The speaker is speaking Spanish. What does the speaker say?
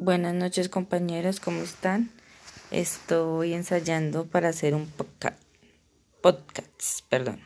Buenas noches compañeros, ¿cómo están? Estoy ensayando para hacer un podcast, podcast, perdón.